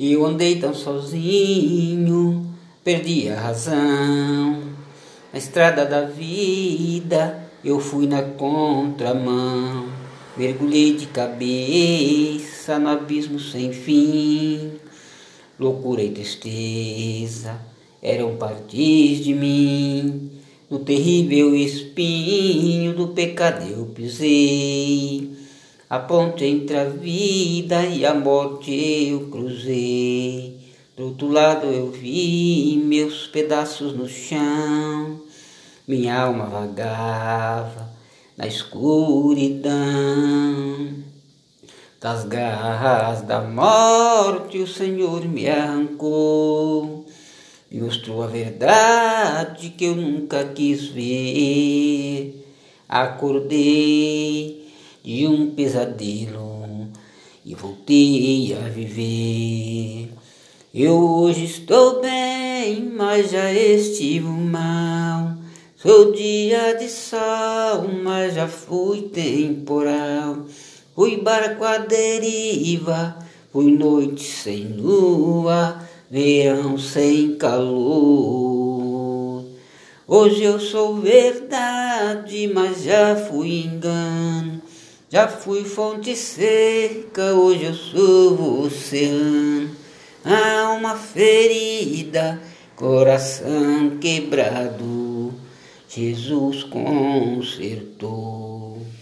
Eu andei tão sozinho, perdi a razão. Na estrada da vida eu fui na contramão. Mergulhei de cabeça no abismo sem fim. Loucura e tristeza eram partes de mim. No terrível espinho do pecado eu pisei. A ponte entre a vida e a morte eu cruzei. Do outro lado eu vi meus pedaços no chão. Minha alma vagava na escuridão. Das garras da morte o Senhor me arrancou. Me mostrou a verdade que eu nunca quis ver. Acordei de um pesadelo e voltei a viver. Eu hoje estou bem, mas já estive mal. Sou dia de sol, mas já fui temporal. Fui barco à deriva, fui noite sem lua, verão sem calor. Hoje eu sou verdade, mas já fui engano. Já fui fonte seca, hoje eu sou oceano. Alma ferida, coração quebrado, Jesus consertou.